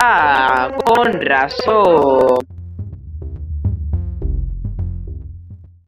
Ah, con razón.